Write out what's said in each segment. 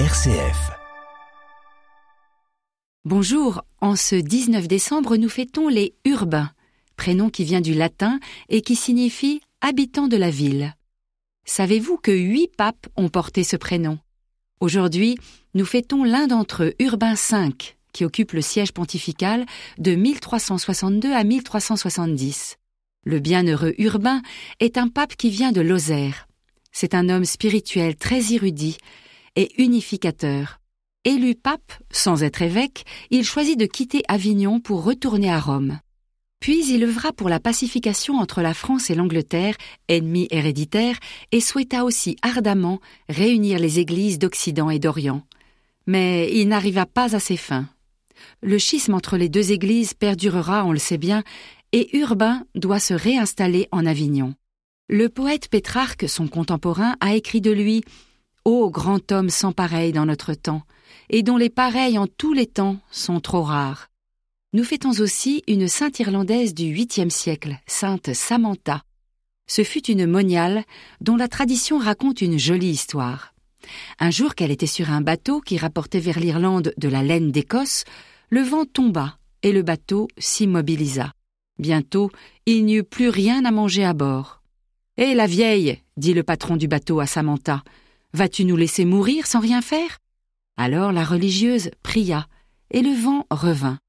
RCF. Bonjour, en ce 19 décembre, nous fêtons les urbains, prénom qui vient du latin et qui signifie habitants de la ville. Savez-vous que huit papes ont porté ce prénom? Aujourd'hui, nous fêtons l'un d'entre eux, Urbain V, qui occupe le siège pontifical de 1362 à 1370. Le bienheureux Urbain est un pape qui vient de Lozère. C'est un homme spirituel très érudit et unificateur. Élu pape, sans être évêque, il choisit de quitter Avignon pour retourner à Rome. Puis il œuvra pour la pacification entre la France et l'Angleterre, ennemis héréditaires, et souhaita aussi ardemment réunir les églises d'Occident et d'Orient. Mais il n'arriva pas à ses fins. Le schisme entre les deux églises perdurera, on le sait bien, et Urbain doit se réinstaller en Avignon. Le poète Pétrarque, son contemporain, a écrit de lui Ô grand homme sans pareil dans notre temps, et dont les pareils en tous les temps sont trop rares. Nous fêtons aussi une sainte irlandaise du huitième siècle, sainte Samantha. Ce fut une moniale dont la tradition raconte une jolie histoire. Un jour qu'elle était sur un bateau qui rapportait vers l'Irlande de la laine d'Écosse, le vent tomba et le bateau s'immobilisa. Bientôt, il n'y eut plus rien à manger à bord. Hé, la vieille, dit le patron du bateau à Samantha, Vas-tu nous laisser mourir sans rien faire? Alors la religieuse pria, et le vent revint.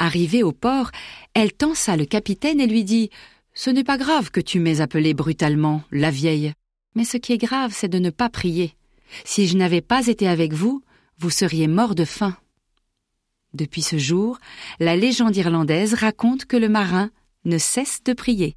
Arrivée au port, elle tensa le capitaine et lui dit Ce n'est pas grave que tu m'aies appelée brutalement, la vieille. Mais ce qui est grave, c'est de ne pas prier. Si je n'avais pas été avec vous, vous seriez mort de faim. Depuis ce jour, la légende irlandaise raconte que le marin ne cesse de prier.